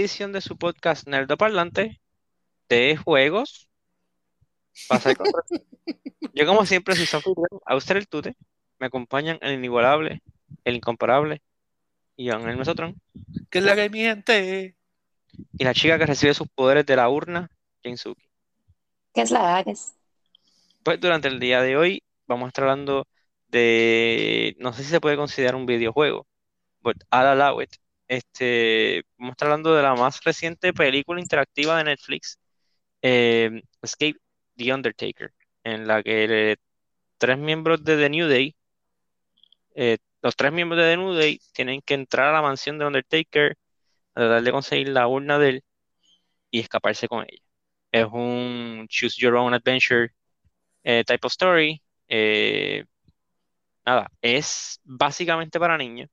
edición de su podcast Nerdo Parlante de juegos. Pasa Yo como siempre soy Sofi a usted el tute. Me acompañan el inigualable, el incomparable y el Mesotron. ¿Qué es la que miente? Y la chica que recibe sus poderes de la urna, Jinsuki. ¿Qué es la Ares? Pues durante el día de hoy vamos a estar hablando de, no sé si se puede considerar un videojuego, but I'll allow it. Este, vamos a estar hablando de la más reciente película interactiva de Netflix, eh, Escape the Undertaker, en la que tres miembros de The New Day, eh, los tres miembros de The New Day tienen que entrar a la mansión de Undertaker, a tratar de conseguir la urna de él y escaparse con ella. Es un choose your own adventure eh, type of story. nada, es básicamente para niños.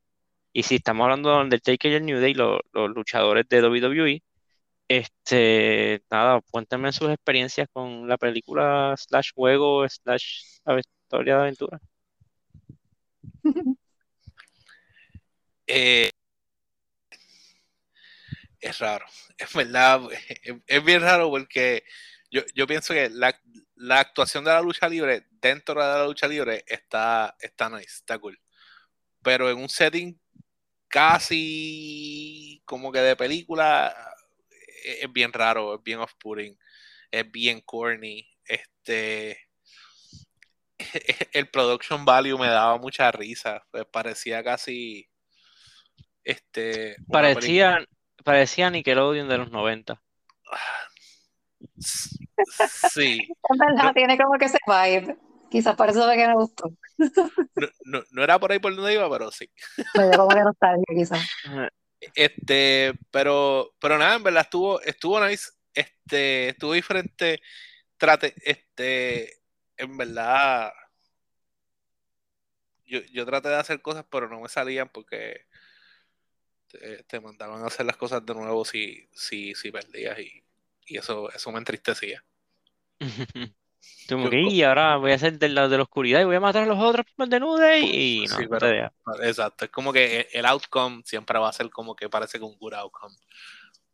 Y si estamos hablando de Undertaker y el New Day, los luchadores de WWE, este, nada, cuéntenme sus experiencias con la película slash juego slash historia de aventura. Eh, es raro, es verdad, es, bien raro porque yo, pienso que la, actuación de la lucha libre dentro de la lucha libre está, está nice, está cool. Pero en un setting casi como que de película e-, es, bien raro, es bien off-putting, es bien corny. Este el production value me daba mucha risa, pues parecía casi este parecía parecía Nickelodeon de los 90. Sí. tiene como que ese vibe. Quizás por eso que me gustó. No, no, era por ahí por donde iba, pero sí. Me dio como que nostalgia, quizás. Este, pero, pero nada, en verdad estuvo, estuvo nice, este, estuvo diferente, trate, este, en verdad, yo, yo traté de hacer cosas, pero no me salían porque te, mandaban a hacer las cosas de nuevo si, si, si perdías y, y eso, eso me entristecía. y ahora voy a ser del lado de la oscuridad y voy a matar a los otros de nude y no, Exacto, es como que el outcome siempre va a ser como que parece que un good outcome.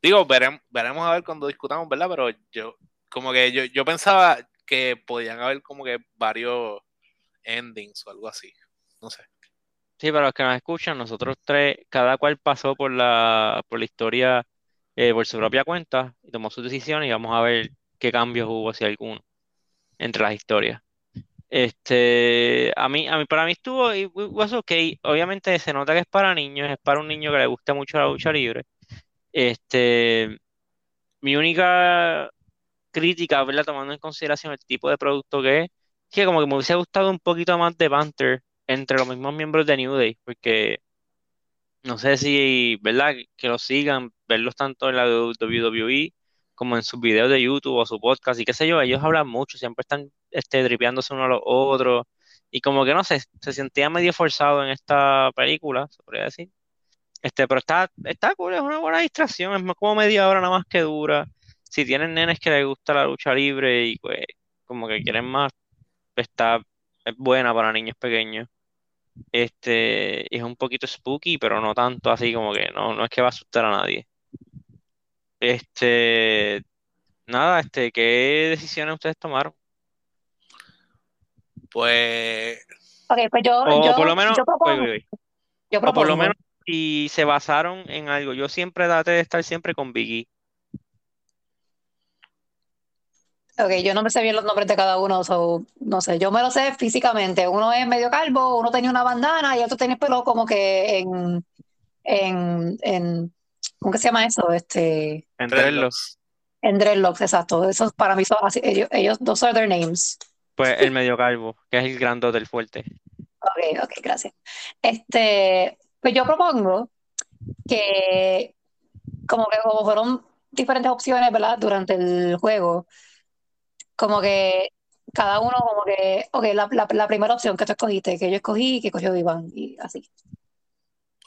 Digo, veremos, veremos a ver cuando discutamos, ¿verdad? Pero yo, como que yo, yo pensaba que podían haber como que varios endings o algo así. No sé. Sí, para los que nos escuchan, nosotros tres, cada cual pasó por la, por la historia eh, por su propia cuenta y tomó sus decisiones y vamos a ver qué cambios hubo, si alguno entre las historias. Este, a mí, a mí, para mí estuvo, y was okay. Obviamente se nota que es para niños, es para un niño que le gusta mucho la lucha libre. Este, mi única crítica, ¿verdad? Tomando en consideración el tipo de producto que es, que como que me hubiese gustado un poquito más de banter entre los mismos miembros de New Day, porque no sé si, ¿verdad? Que los sigan, verlos tanto en la WWE como en sus videos de YouTube o su podcast y qué sé yo, ellos hablan mucho, siempre están este, dripeándose uno a los otros y como que no sé, se sentía medio forzado en esta película, se podría decir. Este, pero está, está cool, es una buena distracción, es como media hora nada más que dura. Si tienen nenes que les gusta la lucha libre y pues como que quieren más, está es buena para niños pequeños. Este, es un poquito spooky, pero no tanto así como que no, no es que va a asustar a nadie. Este, nada, este, ¿qué decisiones ustedes tomaron? Pues. Ok, pues yo. O por lo menos. Yo o por lo menos si se basaron en algo. Yo siempre traté de estar siempre con Biggie. Ok, yo no me sé bien los nombres de cada uno, no sé, yo me lo sé físicamente. Uno es medio calvo, uno tenía una bandana y otro tenía pelo como que en, en, en ¿Cómo se llama eso? Este, en dreadlocks. En dreadlocks, exacto. Esos para mí son así, ellos, ellos, those are their names. Pues el medio calvo, que es el grandote, del fuerte. Ok, ok, gracias. Este, pues yo propongo que como que como fueron diferentes opciones, ¿verdad? Durante el juego, como que cada uno como que, ok, la, la, la primera opción que tú escogiste, que yo escogí, que cogió Iván, y así.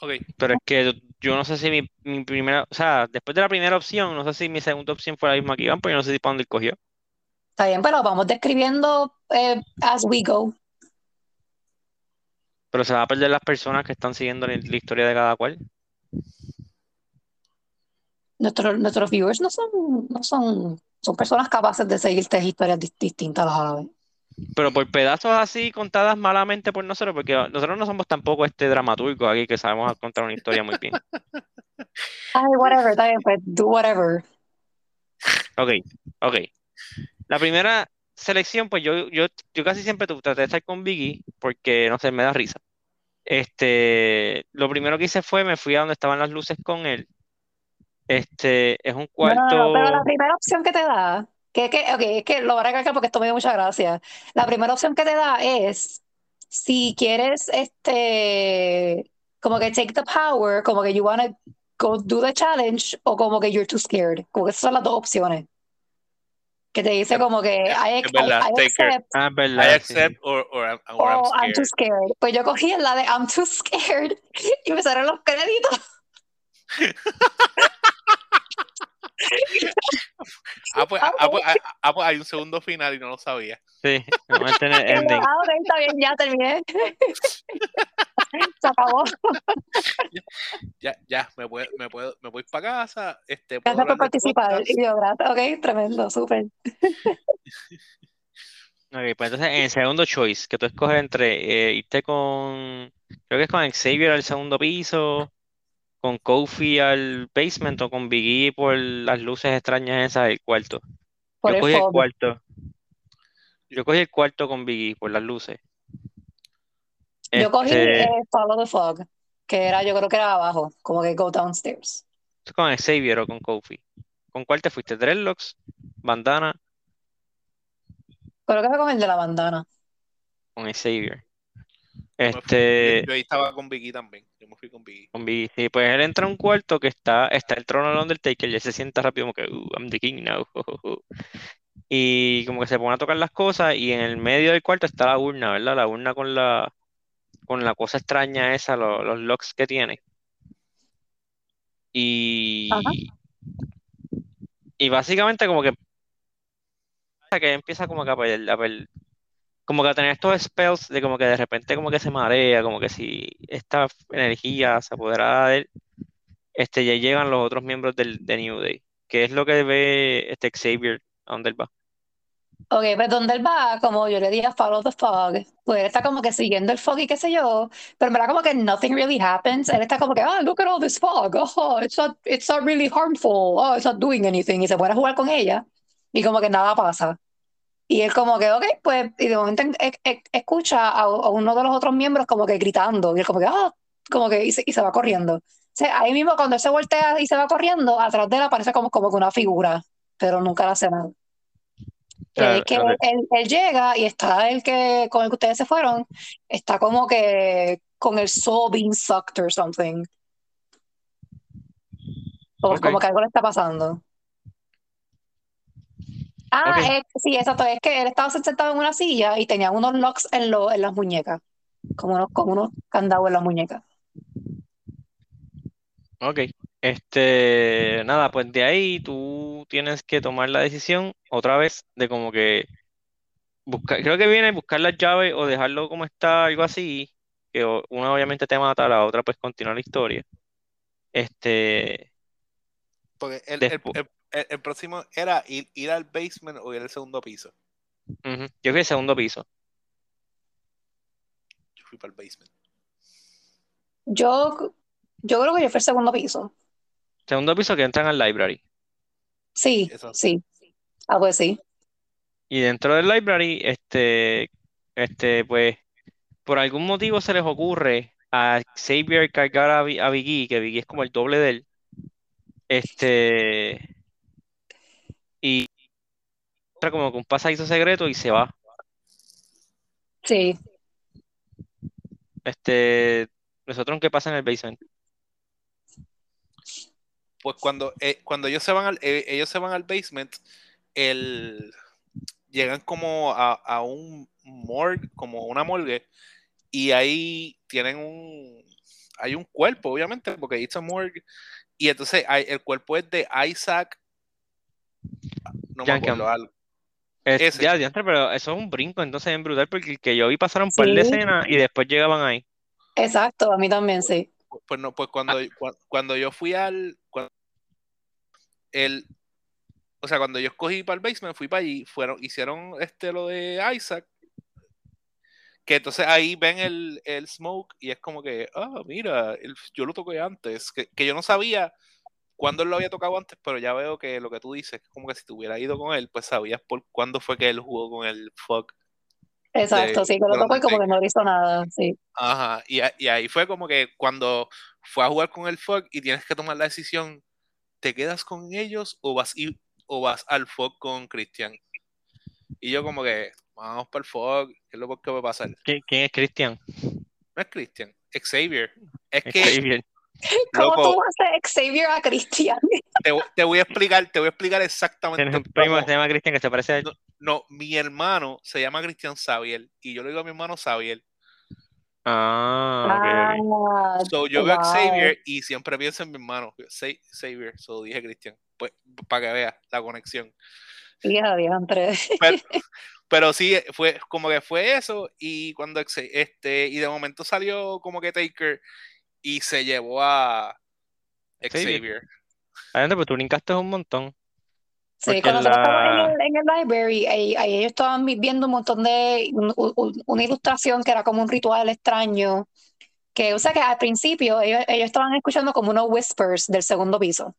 Ok. Pero es que yo no sé si mi, mi, primera, o sea, después de la primera opción, no sé si mi segunda opción fue la misma que Iván, pero yo no sé si para dónde él cogió. Está bien, pero vamos describiendo eh, as we go. Pero se va a perder las personas que están siguiendo la, historia de cada cual. nuestros, nuestros viewers no son, no son, son personas capaces de seguir tres historias dis- distintas a la vez. Pero por pedazos así contadas malamente por nosotros, porque nosotros no somos tampoco este dramaturgo aquí que sabemos contar una historia muy bien. Ay, whatever, está bien, pues do whatever. Ok, ok. La primera selección, pues yo, yo, yo casi siempre traté de estar con Vicky porque, no sé, me da risa. Este, lo primero que hice fue, me fui a donde estaban las luces con él. Este, es un No, no, no, no, pero la cuarto, primera opción que te da, que, que, ok, es que lo voy a recalcar porque esto me dio mucha gracia. La primera opción que te da es si quieres, este, como que take the power, como que you wanna go do the challenge, o como que you're too scared. Como que esas son las dos opciones. Que te dice como que I, I- I accept ah, I sí, sí. accept or, or, I'm, or I'm o I'm too scared. scared. Pues yo cogí la de I'm too scared y me salieron los créditos. Ah, pues, Ah, ah, pues, ah, ah, pues hay un segundo final y no lo sabía. Sí, vamos a tener ending. ah, ok, está bien, ya terminé. Se acabó. Ya, ya, me puedo, me puedo, me voy para casa, este, Gracias por participar. Y yo, gracias. Ok, tremendo, súper. Ok, pues entonces en el segundo choice, que tú escoges entre eh, irte con, creo que es con Xavier al segundo piso, con Kofi al basement o con Biggie por las luces extrañas esas del cuarto. Por Yo el cogí el cuarto. Yo cogí el cuarto con Biggie por las luces. Yo cogí Este, eh, Follow the Fog, que era, yo creo que era abajo, como que go downstairs. con Xavier o con Kofi. ¿Con cuál te fuiste? Dreadlocks, bandana, Creo que fue con el de la bandana. con Xavier. Este, yo- ahí estaba con Vicky también. Yo me fui con Vicky. con Biggie. Sí, pues él entra a un cuarto que está, está el trono del Undertaker y él se sienta rápido como que, "Uh, I'm the king now. Y como que se pone a tocar las cosas y en el medio del cuarto está la urna, ¿verdad? La urna con la, con la cosa extraña esa, lo- los locks que tiene. Ajá. Y, y básicamente como que, que empieza como que a per- a per- como que tener estos spells de como que de repente como que se marea, como que si esta energía se apodera de él, este, ya llegan los otros miembros del, de New Day, que es lo que ve este Xavier a dónde él va. Ok, pues donde él va, como yo le di a Follow the Fog, pues él está como que siguiendo el fog y qué sé yo, pero en verdad como que nothing really happens. Él está como que, ah, look at all this fog, oh, it's not, it's not really harmful, oh, it's not doing anything, y se a jugar con ella, y como que nada pasa. Y él como que, ok, pues, y de momento e- e- escucha a, uno de los otros miembros como que gritando, y él como que, ah, como que, y se, y se va corriendo. O sea, ahí mismo cuando él se voltea y se va corriendo, atrás de él aparece como, como que una figura, pero nunca le hace nada. O sea, Que, que- él, él llega y está el que con el que ustedes se fueron, está como que con el soul being sucked or something. Como, Ok. como que algo le está pasando. Ah, sí, exacto. Es que él estaba sentado en una silla y tenía unos locks en, lo- en las muñecas, como unos, como unos candados en las muñecas. Ok, este, nada, pues de ahí tú tienes que tomar la decisión otra vez de como que buscar, creo que viene buscar las llaves o dejarlo como está, algo así, que una obviamente te mata, la otra pues continúa la historia. Este, Porque el, el, Despu- el- el- el próximo era ir, ir al basement o ir al segundo piso. Yo fui al segundo piso. Yo fui para el basement. Yo, yo creo que yo fui al segundo piso. Segundo piso que entran al library. Sí, Eso. sí. Ah, pues sí. Y dentro del library, este, este, pues, por algún motivo se les ocurre a Xavier cargar a, Biggie, que Biggie es como el doble de él. Este, como que un pasadizo secreto y se va. Sí. Este, nosotros qué pasa en el basement. Pues cuando, eh, cuando ellos se van al, eh, ellos se van al basement, el, llegan como a, a un morgue, como una morgue, y ahí tienen un, hay un cuerpo, obviamente, porque it's a morgue, y entonces hay- el cuerpo es de Isaac, no me acuerdo, algo. Es- Ese. ya, diantre, pero eso es un brinco, entonces es brutal porque el que yo vi pasaron un par de Sí. escenas y después llegaban ahí. Exacto, a mí también sí. Pues no, pues cuando, Ah. cua- cuando yo fui al, cuando, el, o sea, cuando yo escogí para el basement, fui para allí, fueron, hicieron este lo de Isaac, que entonces ahí ven el, el smoke y es como que, ah, mira, el- yo lo toqué antes, que, que yo no sabía cuándo él lo había tocado antes, pero ya veo que lo que tú dices, es como que si te hubiera ido con él, pues sabías por cuándo fue que él jugó con el fuck. Exacto, de- sí, que lo tocó y como que no hizo nada, sí. Ajá, y, ahí fue como que cuando fue a jugar con el fuck y tienes que tomar la decisión, ¿te quedas con ellos o vas, y, o vas al fuck con Christian? Y yo como que, vamos para el fuck, ¿qué es lo que va a pasar? ¿Qui- ¿Quién es Christian? No es Christian, Xavier. Es que Xavier. ¿Cómo Loco. tú haces Xavier a Christian? te, te voy a explicar, te voy a explicar exactamente Tienes un primo se llama Christian que se parece a él. No, mi hermano se llama Cristian Xavier y yo le digo a mi hermano Xavier. Ah, ok, ok. Ah, So, yo veo a. Xavier y siempre pienso en mi hermano. Xa- Xavier, so dije Cristian. Pues, para que veas la conexión. Diantre. Pero, pero sí, fue como que fue eso. Y cuando este, y de momento salió como que Taker y se llevó a Xavier. Adentro, pero tú linkaste un montón. Sí, Porque cuando nosotros estábamos en la- el, en el library, ahí, ahí ellos estaban vi- viendo un montón de, un- un- una ilustración que era como un ritual extraño, que, o sea, que al principio ellos, ellos estaban escuchando como unos whispers del segundo piso.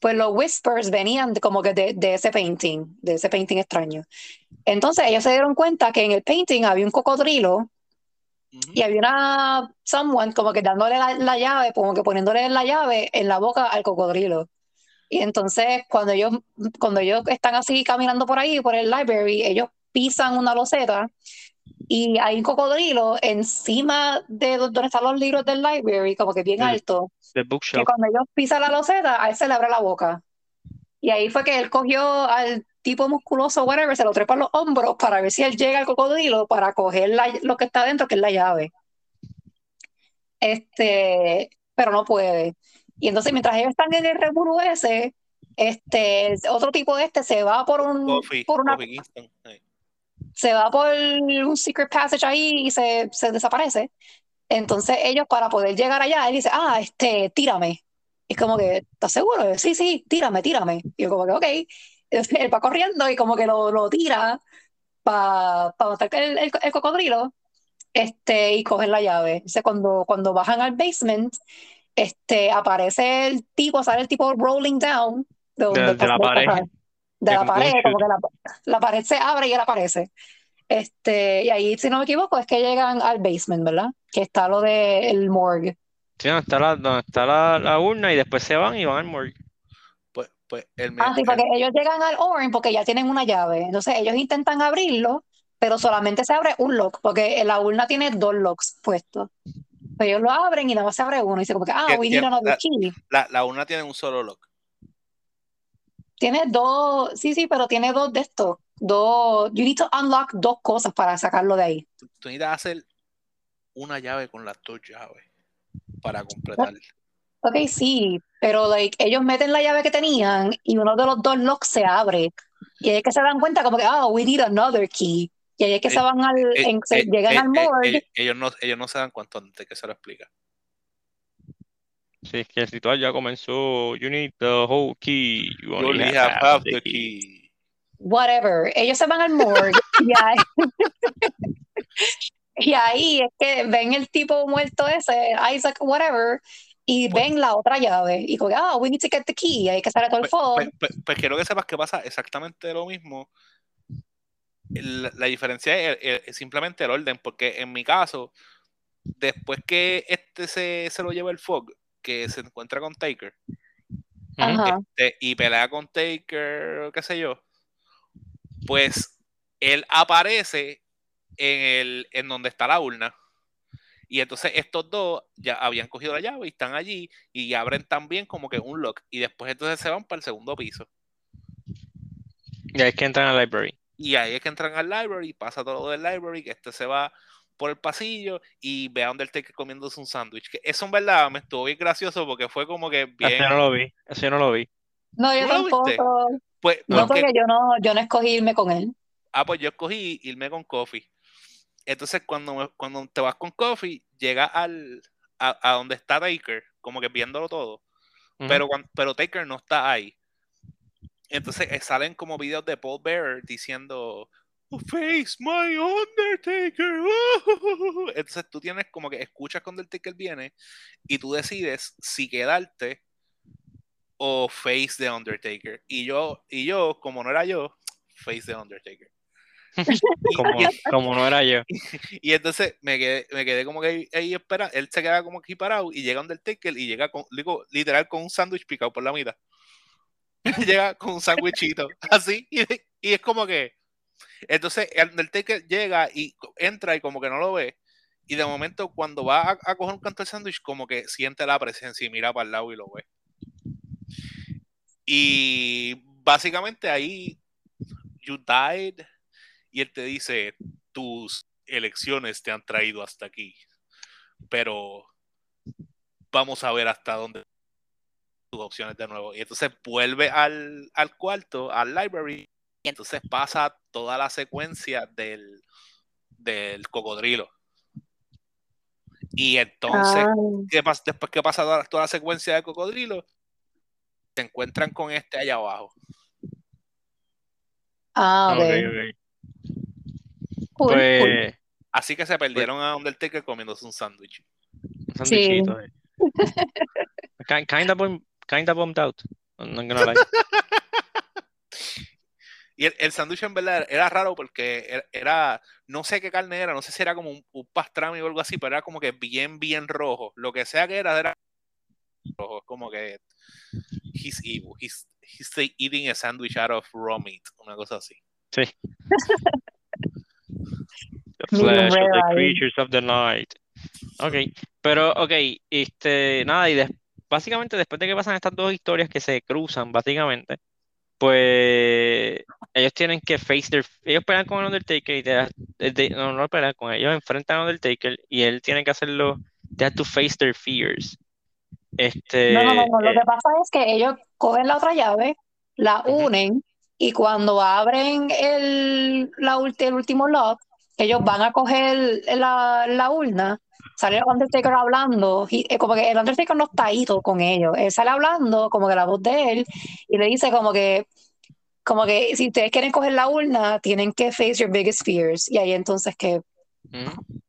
Pues los whispers venían de- como que de, de ese painting, de ese painting extraño. Entonces ellos se dieron cuenta que en el painting había un cocodrilo Ujú. y había una, someone como que dándole la, la llave, como que poniéndole la llave en la boca al cocodrilo. Y entonces cuando ellos, cuando ellos están así caminando por ahí, por el library, ellos pisan una loseta y hay un cocodrilo encima de do- donde están los libros del library, como que bien alto, The que Bookshelf. cuando ellos pisan la loseta, a él se le abre la boca. Y ahí fue que él cogió al tipo musculoso, whatever, se lo trepa en los hombros para ver si él llega al cocodrilo para coger la- lo que está dentro, que es la llave. Este, pero no puede. Y entonces mientras ellos están en el revolú ese, este, otro tipo de este se va por un, Coffee, por una, se va por un secret passage ahí y se, se desaparece. Entonces ellos para poder llegar allá, él dice, ah, este, tírame. Y es como que, ¿estás seguro? Sí, sí, tírame, tírame. Y yo como que, ok. Él va corriendo y como que lo, lo tira para matar el, el, el cocodrilo este, y cogen la llave. Entonces cuando, cuando bajan al basement, este, aparece el tipo, sale el tipo rolling down de, donde De- de la pared. de De la pared, como que la, la pared se abre y él aparece. Este, y ahí, si no me equivoco, es que llegan al basement, ¿verdad? Que está lo del morgue. Sí, donde está la, donde está la, la urna y después se van y van al morgue. Pues, pues el, Ah, sí, el- porque ellos llegan al Orange porque ya tienen una llave. Entonces ellos intentan abrirlo, pero solamente se abre un lock, porque la urna tiene dos locks puestos. Pues ellos lo abren y nada más se abre uno. Y dice como que, ah, que need another la- key. la, la una tiene un solo lock. Tiene dos, sí, sí, pero tiene dos de estos. Dos, you need to unlock dos cosas para sacarlo de ahí. Tú, tú necesitas hacer una llave con las dos llaves para completar. Ok, sí, pero like, ellos meten la llave que tenían y uno de los dos locks se abre. Y ahí es que se dan cuenta como que, ah, we need another key. Y ahí es que se Eh, van al, Eh, en- se eh, llegan eh, al morgue. eh, ellos, no, ellos no se dan cuenta antes que se lo explica. Sí, es que el ritual ya comenzó. You need the whole key. You You only have have half the key. key. whatever. Ellos se van al morgue y ahí, y ahí es que ven el tipo muerto ese, Isaac, whatever, y Pues- ven la otra llave. Y como, ah, we need to get the key. Y ahí que sale todo el Pues, fog. pues- pues- pues quiero que sepas que pasa exactamente lo mismo. La diferencia es, simplemente el orden, porque en mi caso, después que este se, se lo lleva el Fog, que se encuentra con Taker, este, y pelea con Taker, qué sé yo, pues él aparece en, el, en donde está la urna. Y entonces estos dos ya habían cogido la llave y están allí y abren también como que un lock. Y después entonces se van para el segundo piso. Y ahí es que entran al library. Y ahí es que entran al library, pasa todo lo del library, que este se va por el pasillo y ve a Undertaker comiéndose un sándwich. Que eso en verdad me estuvo bien gracioso porque fue como que Eso bien. yo no lo vi. Eso yo no lo vi. No, yo tampoco. Pues, No, porque- porque yo no, yo no escogí irme con él. ah, pues yo escogí irme con Coffee. Entonces, cuando, cuando te vas con Coffee, llega al, a, a donde está Taker, como que viéndolo todo. Ujú. Pero, cuan- pero Taker no está ahí. entonces eh, salen como videos de Paul Bearer diciendo "Oh, Face my Undertaker. Entonces tú tienes como que escuchas cuando Undertaker viene y tú decides si quedarte o face the Undertaker. Y yo, y yo, como no era yo, face the Undertaker. Como, no era yo. y entonces me quedé, me quedé como que ahí, ahí espera, él se queda como aquí parado y llega Undertaker y llega con, digo, literal con un sándwich picado por la mitad. llega con un sándwichito, así, y, y es como que, entonces el Undertaker llega y entra y como que no lo ve, y de momento cuando va a, a coger un canto de sándwich, como que siente la presencia y mira para el lado y lo ve. Y básicamente ahí, you died, y él te dice, tus elecciones te han traído hasta aquí, pero vamos a ver hasta dónde tus opciones de nuevo. Y entonces vuelve al, al cuarto, al library, y entonces pasa toda la secuencia del, del cocodrilo. Y entonces, Ah, ¿qué pas- después que pasa toda, toda la secuencia del cocodrilo, se encuentran con este allá abajo. ah, ok. Ok, ok. Cool, cool. Pues, Así que se perdieron a Undertaker comiéndose un sándwich. un sandwichito. eh. Ki- Kinda, bum- kinda bummed out. I'm not gonna lie. Y el, el sándwich en verdad era raro porque era, era- no sé qué carne era, no sé si era como un, un pastrami o algo así, pero era como que bien, bien rojo. Lo que sea que era, era rojo. Es como que he's evil. He's, he's eating a sandwich out of raw meat, una cosa así. Sí. The flesh of the creatures of the night. Ok, pero ok, este, nada, y des- básicamente después de que pasan estas dos historias que se cruzan, básicamente, pues ellos tienen que face their, ellos pelean con el Undertaker y te das- de- no, no pelean con ellos enfrentan al Undertaker y él tiene que hacerlo, they have to face their fears. Este, No, no, no, no, Lo eh, que pasa es que ellos cogen la otra llave, la unen y cuando abren el, la, el último lock, ellos van a coger la, la urna, sale el Undertaker hablando, y, eh, como que el Undertaker no está ahí todo con ellos, él sale hablando como que la voz de él y le dice como que, como que si ustedes quieren coger la urna, tienen que face your biggest fears. Y ahí entonces que, Ujú.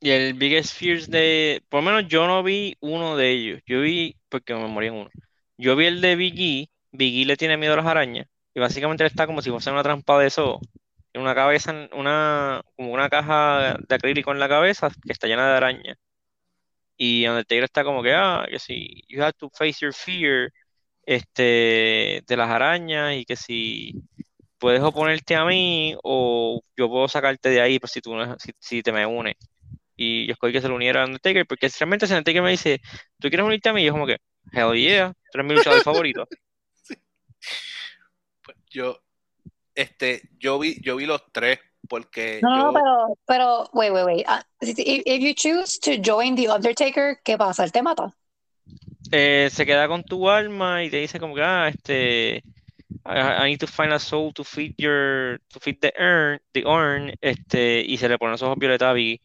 Y el Biggest Fears de, por lo menos yo no vi uno de ellos, yo vi, porque me morí en uno, yo vi el de Biggie, Biggie le tiene miedo a las arañas, y básicamente él está como si fuese una trampa de eso, una cabeza, una, como una caja de acrílico en la cabeza que está llena de arañas, y Undertaker está como que, ah, que si, you have to face your fear, este, de las arañas, y que si puedes oponerte a mí, o yo puedo sacarte de ahí, pues si tú, si, si te me unes y yo escogí que se lo uniera a Undertaker, porque realmente si Undertaker me dice, ¿tú quieres unirte a mí? Y yo como que, hell yeah, tú eres mi luchador favorito. Pues yo, este, yo vi, yo vi los tres porque no, no, yo, no, pero, pero, wait, wait, wait, Ah, if, if you choose to join the Undertaker, ¿qué pasa? Él te mata. Eh, se queda con tu alma y te dice como que, ah, este, I, I need to find a soul to feed your, to feed the urn, the urn, este, y se le ponen los ojos violeta a Biggie.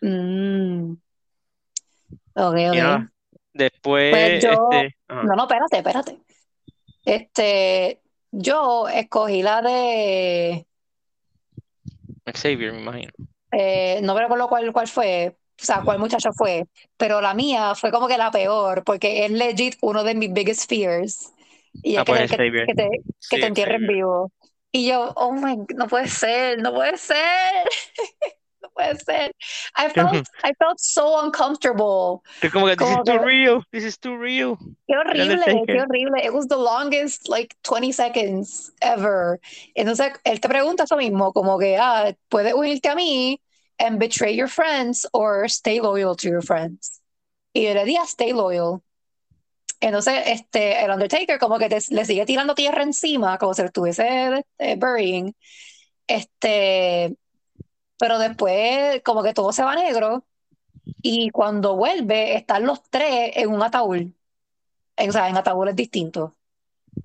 Mm. Ok, Y ok. nada, después, Pues yo, este, no, no, espérate, espérate. Este, yo escogí la de, Xavier, me imagino. eh, no me recuerdo cuál, cuál fue, o sea, cuál muchacho fue, pero la mía fue como que la peor, porque es legit uno de mis biggest fears. Y Ah, es que, pues te- que, que te, que sí, te entierren vivo. Y yo, oh my, no puede ser, no puede ser, puede ser. I felt, I felt so uncomfortable. Tú como que, this is too que, real, this is too real. Qué horrible, qué horrible. It was the longest, like, 20 seconds ever. Entonces, él te pregunta eso mismo, como que, ah, ¿puedes unirte a mí and betray your friends or stay loyal to your friends? Y yo le di a stay loyal. Entonces, este, el Undertaker como que te- le sigue tirando tierra encima, como si lo estuviese eh, burying. Este, pero después, como que todo se va negro. Y cuando vuelve, están los tres en un ataúd en, o sea, en ataúdes distintos,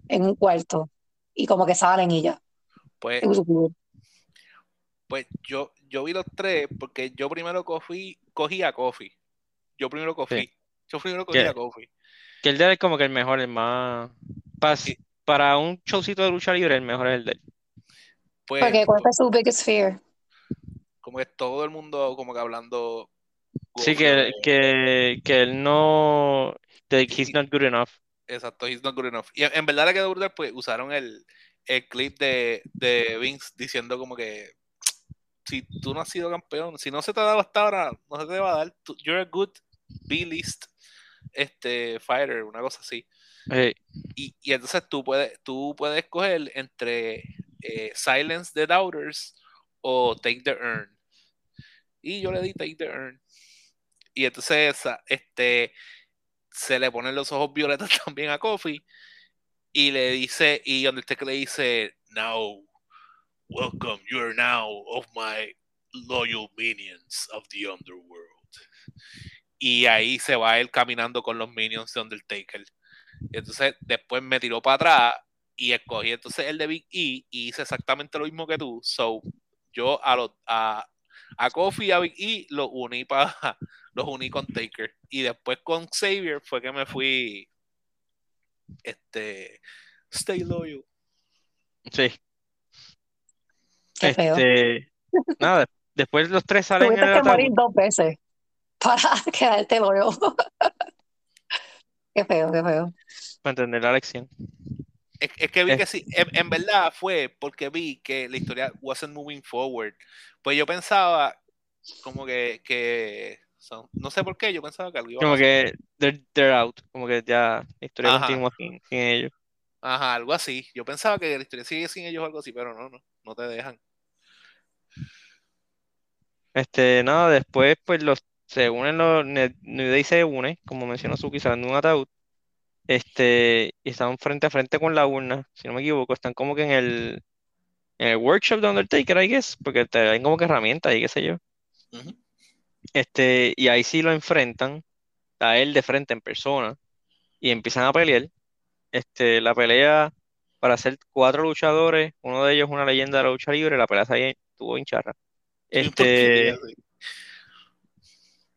en un cuarto, y como que salen y ya. Pues, pues yo, yo vi los tres porque yo primero cogí, cogí a Kofi. Yo primero cogí. Sí. Yo primero cogí a Kofi. que el de él es como que el mejor, el más, Pa- Sí. para un showcito de lucha libre, el mejor es el de él. Pues Porque ¿cuál fue su biggest fear? Como que todo el mundo como que hablando Sí, que, que, que él no. he's not good enough. Exacto, he's not good enough. Y en, en verdad le quedó brutal, pues usaron el, el clip de, de Vince diciendo como que si tú no has sido campeón, si no se te ha dado hasta ahora, no se te va a dar. tú- You're a good B-list este, fighter, una cosa así. Y, y entonces tú puedes, tú puedes escoger entre eh, Silence the Doubters o Take the Earn. Y yo le di Take the. Y entonces este, se le ponen los ojos violetas también a Kofi. Y le dice, y Undertaker le dice, Now, welcome, you're now of my loyal minions of the underworld. Y ahí se va él caminando con los minions de Undertaker. Y entonces después me tiró para atrás y escogí entonces el de Big E y hice exactamente lo mismo que tú. So, yo a los a, a Kofi y a Big E los uní para los uní con Taker. Y después con Xavier fue que me fui este stay loyal. sí. Qué feo. Este, nada, después los tres salen en Tuviste el que morir dos veces para quedarte hoyo. Qué feo, qué feo. para entender la lección. Es, es que vi que sí, en, en verdad fue porque vi que la historia wasn't moving forward. Pues yo pensaba como que, que son- no sé por qué, yo pensaba que algo iba a Como que they're, they're out, como que ya la historia Ajá. continúa sin, sin ellos. Ajá, algo así. Yo pensaba que la historia sigue sin ellos o algo así, pero no, no, no te dejan. Este, nada, después pues los se unen los Ne- New Day se une, como mencionó Suki, salen de un ataúd. Este, y están frente a frente con la urna, si no me equivoco, están como que en el en el workshop de Undertaker, I guess, porque te dan como que herramientas y qué sé yo. Este, y ahí sí lo enfrentan a él de frente en persona y empiezan a pelear. Este, la pelea para ser cuatro luchadores, uno de ellos una leyenda de la lucha libre, la pelea se estuvo en charra. Sí, Este,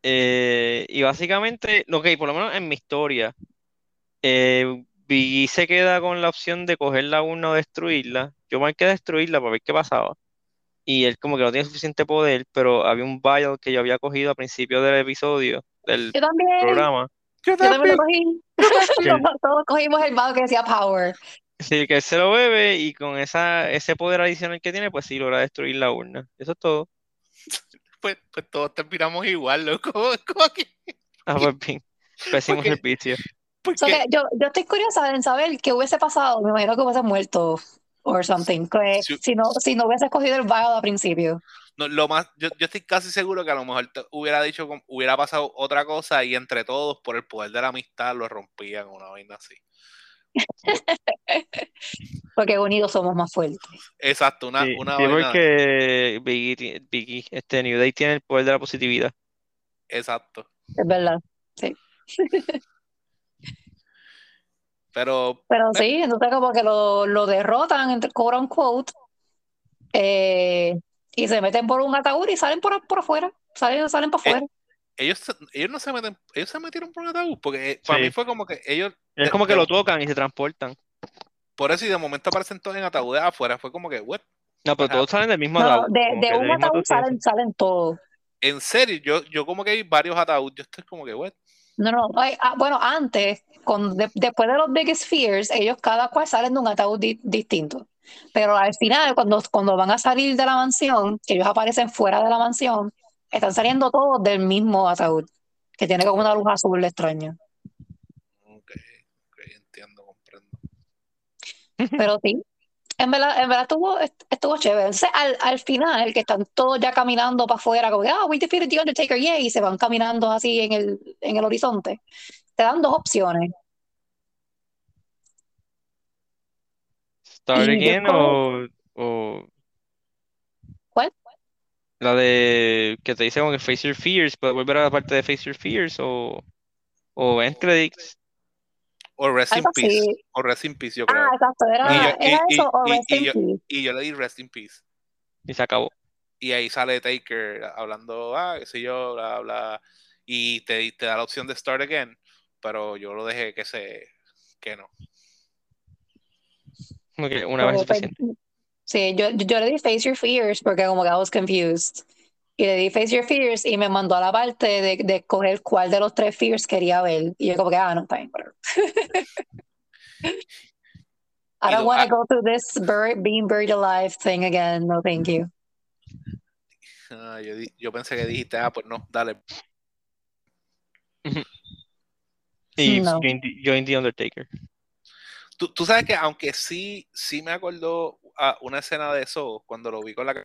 eh, y básicamente, ok, por lo menos en mi historia, eh, se queda con la opción de coger la urna o destruirla. Yo marqué destruirla para ver qué pasaba. Y él como que no tiene suficiente poder, pero había un vial que yo había cogido al principio del episodio, del Yo también, programa. Yo yo también lo cogí. Todos cogimos el vago que decía Power. sí, que él se lo bebe y con esa, ese poder adicional que tiene, pues sí logra destruir la urna. Eso es todo. Pues, pues todos terminamos igual, loco. Como que- Ah, pues bien. Pésimo Porque- servicio. Porque- So que yo, yo estoy curiosa en saber qué hubiese pasado. Me imagino que hubiese muerto or something. Que Sí. si no, si no hubiese cogido el vial al principio. no, lo más, yo, yo estoy casi seguro que a lo mejor te hubiera dicho, hubiera pasado otra cosa y entre todos, por el poder de la amistad, lo rompían una vaina así. Porque unidos somos más fuertes. Exacto, una, Sí, una sí, vaina. porque Big E ti- Big E, este New Day tiene el poder de la positividad. Exacto. Es verdad. Pero Pero sí, entonces como que lo, lo derrotan, entre quote unquote, eh, y se meten por un ataúd y salen por, por afuera. Salen, salen para afuera. ellos, se- ellos no se meten, ellos se metieron por un ataúd, porque eh, para Sí. mí fue como que ellos, Es como que de- lo tocan y se transportan. por eso y de momento aparecen todos en ataúdes afuera, fue como que, what? No, pero Ajá. todos salen del mismo No, ataúd. de, de un ataúd salen, salen todos. En serio, yo, yo como que hay varios ataúdes, yo estoy como que, what? No, no, ay, ah, bueno, antes, con, de- después de los Biggest Fears, ellos cada cual salen de un ataúd di- distinto. Pero al final, cuando, cuando van a salir de la mansión, que ellos aparecen fuera de la mansión, están saliendo todos del mismo ataúd, que tiene como una luz azul extraña. Ok, ok, entiendo, comprendo. Pero sí, en verdad, en verdad estuvo, est- estuvo chévere. Entonces, al, al final, que están todos ya caminando para afuera, como que, ah, we defeated the Undertaker, yay, y se van caminando así en el, en el horizonte, te dan dos opciones. Start Y Again o, o ¿Cuál? la de que te dice como que Face Your Fears, puedes volver a la parte de Face Your Fears o, o End Credits. O Rest in Peace, o Rest in Peace, yo creo. Ah, exacto, era, Y yo- y- era y- eso o y- Rest y in yo- Peace. Y yo le di Rest in Peace. Y se acabó. Y ahí sale Taker hablando, ah, qué sé yo, bla, bla. Y te, te da la opción de Start Again, pero yo lo dejé que se, que no. Que una vez suficiente. Sí, yo, yo le di Face Your Fears porque como que I was confused. Y le di Face Your Fears y me mandó a la parte de, de escoger cuál de los tres fears quería ver. Y yo como que, ah, no, está bien, whatever. I don't want ah. to go through this bur- being buried alive thing again. No, thank you. Ah, yo, yo pensé que dijiste, ah, pues no, dale. Y No. join, join The Undertaker. Tú, tú sabes que aunque sí, sí me acordó a una escena de eso cuando lo vi con la...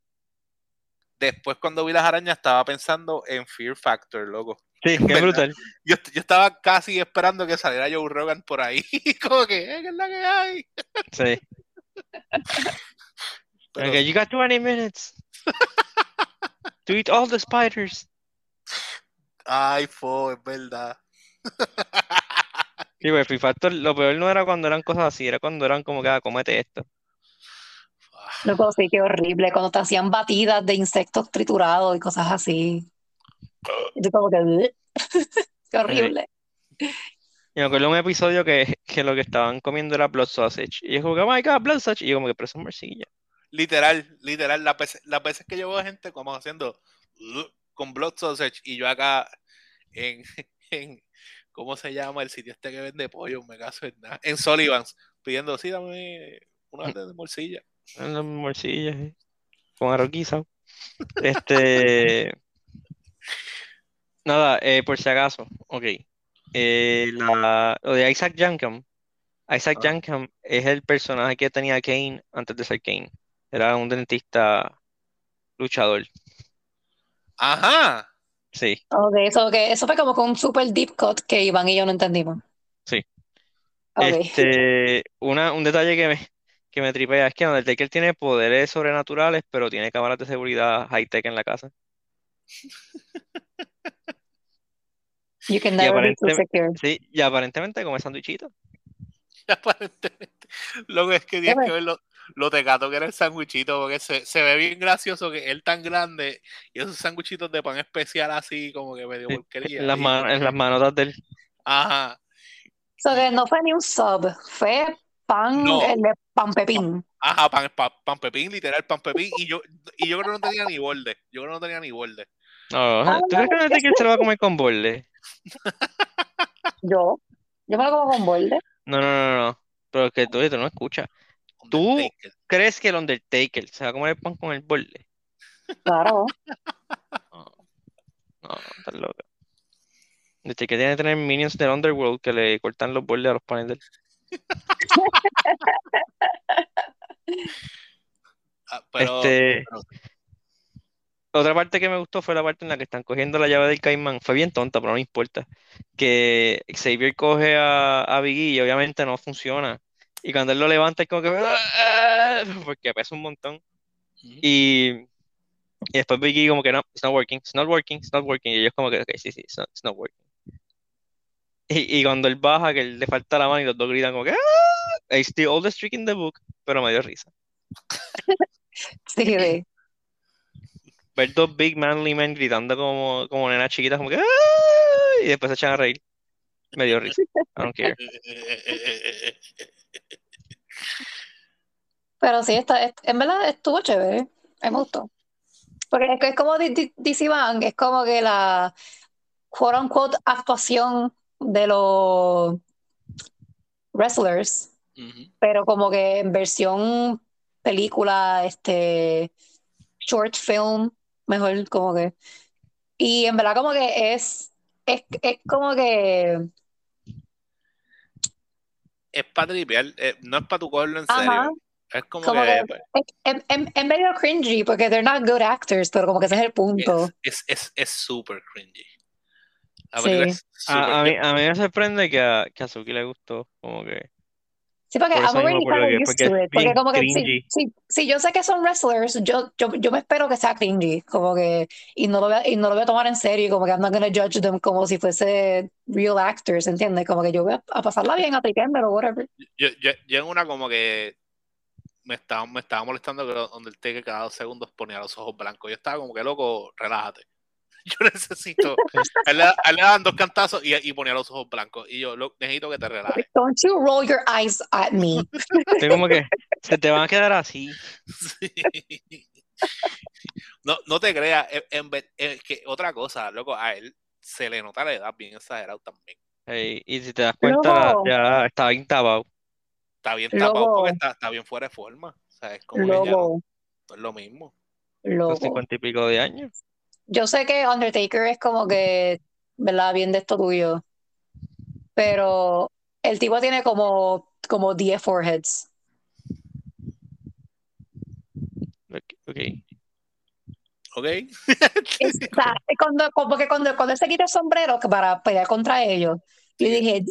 Después cuando vi las arañas estaba pensando en Fear Factor, loco. Sí, qué brutal. Yo, yo estaba casi esperando que saliera Joe Rogan por ahí. Como que, "Eh, ¿qué es la que hay? Sí. Pero- Okay, you got 20 minutes to eat all the spiders. Ay, fo, es verdad. Sí, pues Factor, lo peor no era cuando eran cosas así, era cuando eran como que, ah, comete esto. Loco, sí, qué horrible. Cuando te hacían batidas de insectos triturados y cosas así. Y tú como que, qué horrible. Y me acuerdo de un episodio que, que lo que estaban comiendo era blood sausage. Y yo como que, oh my god, blood sausage. Y yo como que, pero eso es morcilla. Literal, literal, las veces, las veces que yo veo gente como haciendo con blood sausage y yo acá en, en ¿cómo se llama el sitio este que vende pollo? Me caso en. En Sullivan's, pidiendo, sí, dame una orden de morcilla. En las morcillas, eh, con arroz guisado. Este. Nada, eh, por si acaso, ok. Eh, la, lo de Isaac Yankem. Isaac Ah. Yankem es el personaje que tenía Kane antes de ser Kane. Era un dentista luchador. Ajá. Sí. Ok, eso, que eso fue como con un super deep cut que Iván y yo no entendimos. Sí. Ok. Este, una, un detalle que me, que me tripea es que Undertaker tiene poderes sobrenaturales, pero tiene cámaras de seguridad high-tech en la casa. You can Y never be too aparentemente, secure. sí, y aparentemente come sanduichito. Aparentemente. Lo que es que tienes que ver lo, lo tecato que era el sándwichito, porque se, se ve bien gracioso que él tan grande y esos sándwichitos de pan especial así, como que medio porquería. En las, man- en las manotas del. Ajá. So que no fue ni un sub, fue pan, No. el de pan pepín. Ajá, pan, pan, pan pepín, literal, pan pepín. Y yo, y yo creo que no tenía ni borde. Yo creo que no tenía ni borde. No, Ah, ¿tú crees que Undertaker se lo va a comer con borde? Yo, yo me lo como con borde. No, no, no, no. Pero es que tú, tú no escuchas. Tú-. ¿Crees que el Undertaker se va a comer el pan con el borde? Claro. No, no, estás loca. Undertaker tiene que tener minions del Underworld que le cortan los bordes a los panes del. Ah, pero, Este, pero- otra parte que me gustó fue la parte en la que están cogiendo la llave del caimán. Fue bien tonta, pero no me importa. Que Xavier coge a, a Biggie y obviamente no funciona. Y cuando él lo levanta es como que... "Ah", Porque pesa un montón. Y, y después Biggie como que no, it's not working, it's not working, it's not working. Y ellos como que, ok, sí, sí, it's not, it's not working. Y, y cuando él baja, que le falta la mano y los dos gritan como que... "Ah", It's the oldest trick in the book, pero me dio risa. Sí, sí. ver dos big manly men gritando como, como nenas chiquitas, como que "Ah", y después se echan a reír. Me dio risa. I don't care. Pero sí, está, es- en verdad estuvo chévere. Me gustó. Porque es, que es como DC Bang, es como que la quote unquote actuación de los wrestlers, Pero como que en versión película, este, short film, mejor como que. Y en verdad como que es, es, es como que, Es para tripear, eh, no es para tu cogerlo en Ajá. serio. Es como, Como que, que- es, medio cringy porque they're not good actors, pero como que ese es el punto. es, es, es, es súper cringy. La Sí. es súper- A, a mí, a mí me sorprende que a, que a Suki le gustó. Como que. Sí, porque Por I'm already kind of porque used to it. Porque como que si, si, si yo sé que son wrestlers, yo, yo, yo me espero que sea cringy, como que, y no lo voy a, y no lo voy a tomar en serio, como que I'm not gonna judge them como si fuese real actors, ¿entiendes? Como que yo voy a, a pasarla bien, a tripeármelo, whatever. yo, yo, yo en una como que me estaba, me estaba molestando que donde el que cada dos segundos ponía los ojos blancos. Yo estaba como que loco, relájate. Yo necesito. A él, le- él le daban dos cantazos y, y ponía los ojos blancos. Y yo lo, necesito que te relajes. Don't you roll your eyes at me. Estoy como que. Se te van a quedar así. Sí. No, no te creas, en- en ve- en- que otra cosa, loco, a él se le nota la edad bien exagerado también. Y si te das cuenta, Loco. ya está bien tapado. Está bien tapado Loco. porque está, está bien fuera de forma. O sea, es como que ya no, Loco, no es lo mismo. Loco. cincuenta y pico de años. Yo sé que Undertaker es como que, ¿verdad? Bien de esto tuyo. Pero el tipo tiene como, como 10 foreheads. Ok. ok. Está, cuando, como que cuando, cuando él se quita el sombrero para pelear contra ellos, yo dije,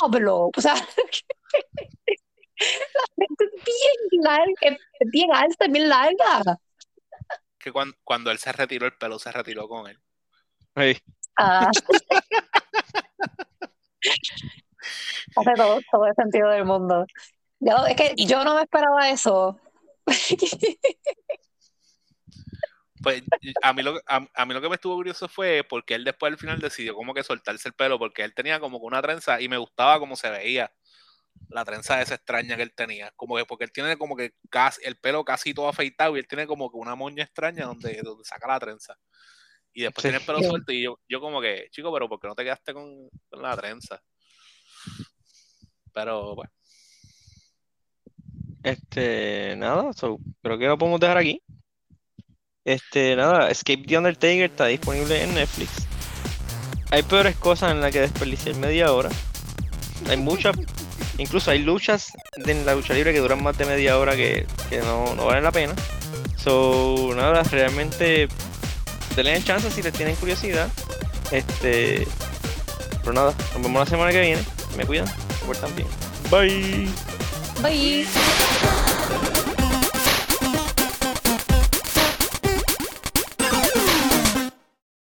¡Diablo! O sea, la frente es bien larga, es bien alta, es bien larga. Que cuando, cuando él se retiró, el pelo se retiró con él. Ah. Hace todo, todo el sentido del mundo. Yo- es que yo no me esperaba eso. Pues a mí, lo, a, a mí lo que me estuvo curioso fue porque él después al final decidió como que soltarse el pelo porque él tenía como que una trenza y me gustaba cómo se veía la trenza esa extraña que él tenía. Como que porque él tiene como que casi, el pelo casi todo afeitado y él tiene como que una moña extraña donde, donde saca la trenza. Y después Sí. tiene el pelo suelto y yo, yo como que, chico, pero ¿por qué no te quedaste con, con la trenza? Pero bueno, Este, nada, so, creo que lo podemos dejar aquí. Este, nada, Escape the Undertaker está disponible en Netflix. Hay peores cosas en las que desperdiciar media hora. Hay muchas, incluso hay luchas de en la lucha libre que duran más de media hora que, que no, no valen la pena. So, nada, realmente denle chance si les tienen curiosidad. Este, pero nada, nos vemos la semana que viene. Me cuidan, se portan bien. Bye. Bye.